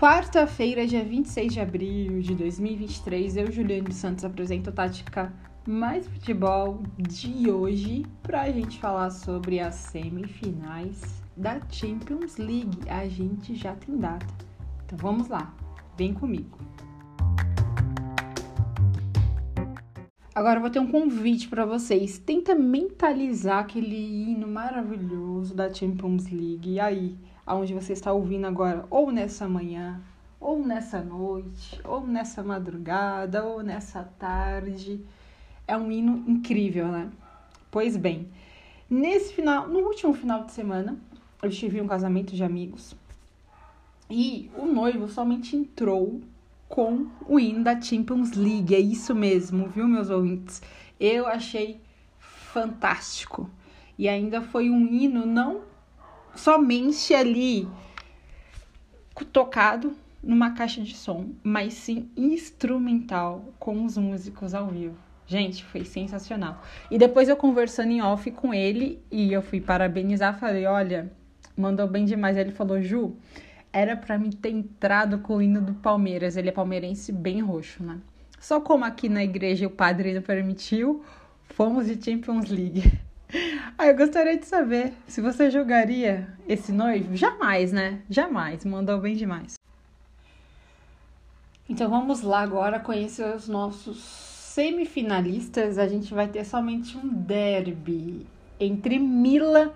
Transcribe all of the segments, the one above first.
Quarta-feira, dia 26 de abril de 2023, eu, Juliano Santos, apresento a tática mais futebol de hoje para a gente falar sobre as semifinais da Champions League. A gente já tem data. Então vamos lá, vem comigo. Agora eu vou ter um convite para vocês. Tenta mentalizar aquele hino maravilhoso da Champions League. E aí, aonde você está ouvindo agora, ou nessa manhã, ou nessa noite, ou nessa madrugada, ou nessa tarde. É um hino incrível, né? Pois bem, nesse final, no último final de semana, eu tive um casamento de amigos e o noivo somente entrou com o hino da Champions League. É isso mesmo, viu, meus ouvintes? Eu achei fantástico. E ainda foi um hino não somente ali tocado numa caixa de som, mas sim instrumental com os músicos ao vivo. Gente, foi sensacional. E depois eu conversando em off com ele e eu fui parabenizar, falei: "Olha, mandou bem demais". Ele falou: "Ju, era para mim ter entrado com o hino do Palmeiras. Ele é palmeirense bem roxo, né? Só como aqui na igreja o padre não permitiu, fomos de Champions League. Ah, eu gostaria de saber se você jogaria esse noivo. Jamais, né? Jamais. Mandou bem demais. Então vamos lá agora conhecer os nossos semifinalistas. A gente vai ter somente um derby entre Milan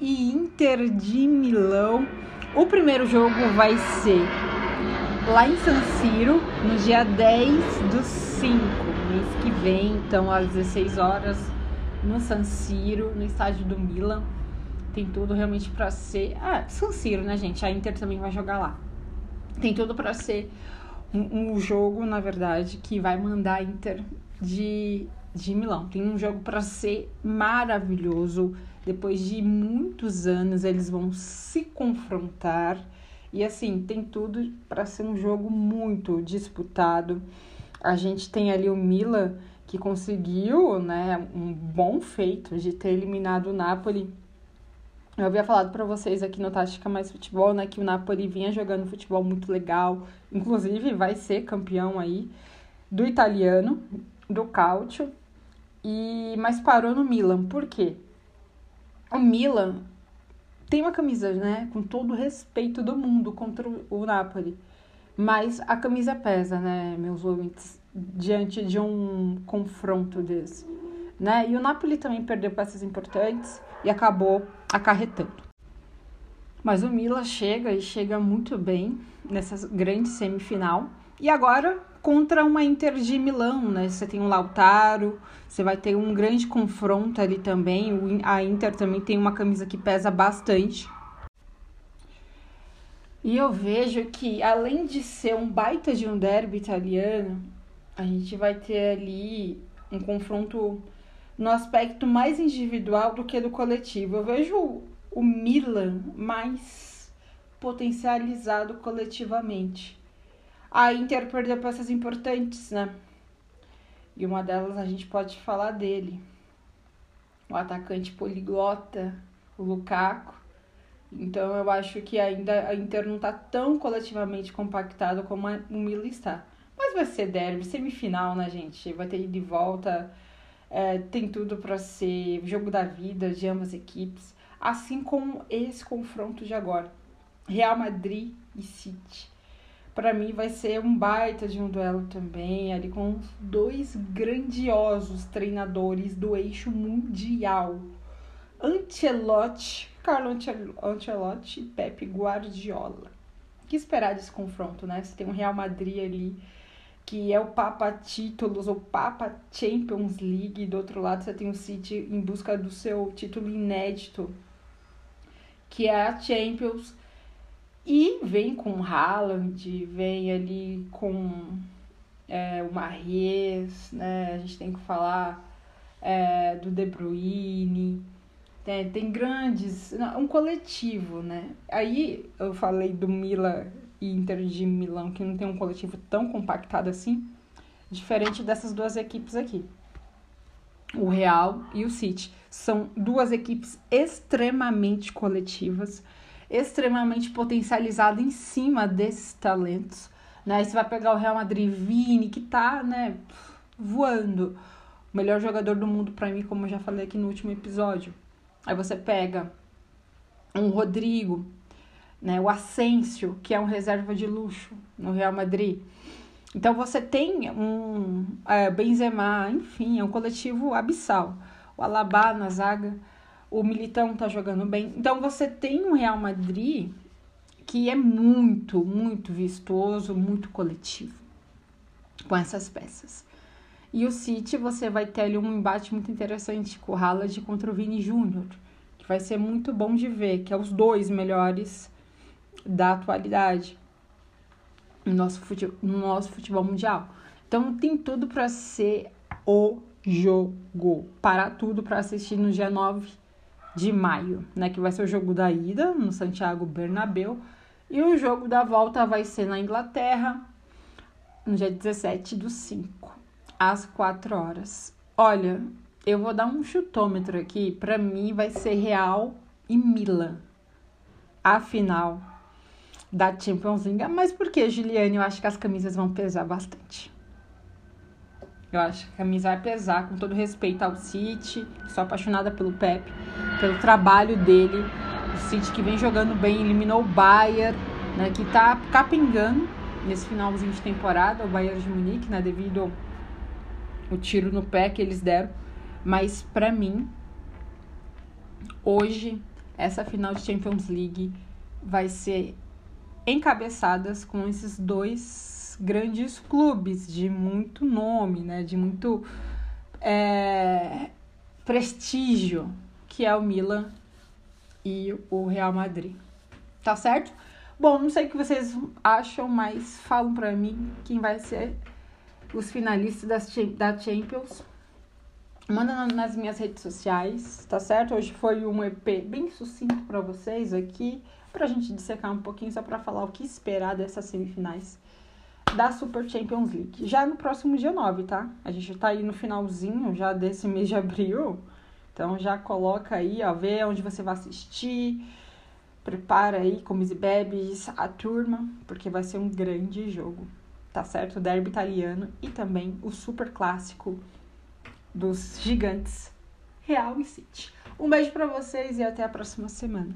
e Inter de Milão. O primeiro jogo vai ser lá em San Siro, no dia 10 do 5, mês que vem, então às 16 horas, no San Siro, no estádio do Milan. Tem tudo realmente para ser. Ah, San Siro, né, gente? A Inter também vai jogar lá. Tem tudo para ser um, um, jogo, na verdade, que vai mandar a Inter de, de Milão. Tem um jogo para ser maravilhoso depois de muitos anos, eles vão se confrontar. E assim, tem tudo para ser um jogo muito disputado. A gente tem ali o Milan que conseguiu, né, um bom feito de ter eliminado o Napoli. Eu havia falado para vocês aqui no Tática Mais Futebol, né, que o Napoli vinha jogando futebol muito legal, inclusive vai ser campeão aí do italiano, do Calcio. E mas parou no Milan. Por quê? o Milan tem uma camisa, né, com todo o respeito do mundo contra o Napoli. Mas a camisa pesa, né, meus ouvintes, diante de um confronto desse. Né? E o Napoli também perdeu peças importantes e acabou acarretando. Mas o Milan chega e chega muito bem nessa grande semifinal. E agora contra uma Inter de Milão, né? Você tem um Lautaro, você vai ter um grande confronto ali também. A Inter também tem uma camisa que pesa bastante. E eu vejo que além de ser um baita de um derby italiano, a gente vai ter ali um confronto no aspecto mais individual do que do coletivo. Eu vejo o Milan mais potencializado coletivamente a Inter perdeu peças importantes, né? E uma delas a gente pode falar dele. O atacante poliglota, o Lukaku. Então eu acho que ainda a Inter não tá tão coletivamente compactado como o Milan está. Mas vai ser derby, semifinal, né, gente? Vai ter de volta. É, tem tudo para ser jogo da vida de ambas equipes. Assim como esse confronto de agora. Real Madrid e City para mim vai ser um baita de um duelo também, ali com dois grandiosos treinadores do eixo mundial. Ancelotti, Carlo Ancelotti e Pepe Guardiola. O que esperar desse confronto, né? Você tem um Real Madrid ali, que é o Papa Títulos, ou Papa Champions League, e do outro lado você tem o City em busca do seu título inédito, que é a Champions e vem com Haaland, vem ali com é, o Marres, né? A gente tem que falar é, do De Bruyne. Tem, tem grandes. Um coletivo, né? Aí eu falei do Milan e Inter de Milão, que não tem um coletivo tão compactado assim, diferente dessas duas equipes aqui. O Real e o City. São duas equipes extremamente coletivas extremamente potencializado em cima desses talentos. Né? Aí você vai pegar o Real Madrid Vini, que tá, né, voando. O melhor jogador do mundo para mim, como eu já falei aqui no último episódio. Aí você pega um Rodrigo, né, o Asensio, que é um reserva de luxo no Real Madrid. Então você tem um é, Benzema, enfim, é um coletivo abissal. O Alaba na zaga, o Militão tá jogando bem. Então você tem um Real Madrid que é muito, muito vistoso, muito coletivo com essas peças. E o City você vai ter ali um embate muito interessante com o Haaland contra o Vini Júnior, que vai ser muito bom de ver, que é os dois melhores da atualidade no nosso futebol, no nosso futebol mundial. Então tem tudo para ser o jogo. Parar tudo para assistir no dia 9 de maio, né, que vai ser o jogo da ida no Santiago Bernabéu, e o jogo da volta vai ser na Inglaterra, no dia 17 do 5, às 4 horas. Olha, eu vou dar um chutômetro aqui, para mim vai ser Real e Milan. A final da Champions League. Mas por que, Juliane? Eu acho que as camisas vão pesar bastante. Eu acho que a camisa vai pesar, com todo respeito ao City. Sou apaixonada pelo Pep, pelo trabalho dele. O City que vem jogando bem, eliminou o Bayern, né, que tá capengando nesse finalzinho de temporada, o Bayern de Munique, né, devido ao tiro no pé que eles deram. Mas para mim, hoje, essa final de Champions League vai ser encabeçadas com esses dois grandes clubes de muito nome, né, de muito é, prestígio, que é o Milan e o Real Madrid. Tá certo? Bom, não sei o que vocês acham, mas falam para mim quem vai ser os finalistas da Champions. Manda nas minhas redes sociais, tá certo? Hoje foi um EP bem sucinto para vocês aqui para a gente dissecar um pouquinho, só para falar o que esperar dessas semifinais da Super Champions League. Já no próximo dia 9, tá? A gente tá aí no finalzinho já desse mês de abril. Então já coloca aí, ó, vê onde você vai assistir. Prepara aí, comes e bebes, a turma, porque vai ser um grande jogo. Tá certo? O derby italiano e também o super clássico dos gigantes Real e City. Um beijo para vocês e até a próxima semana.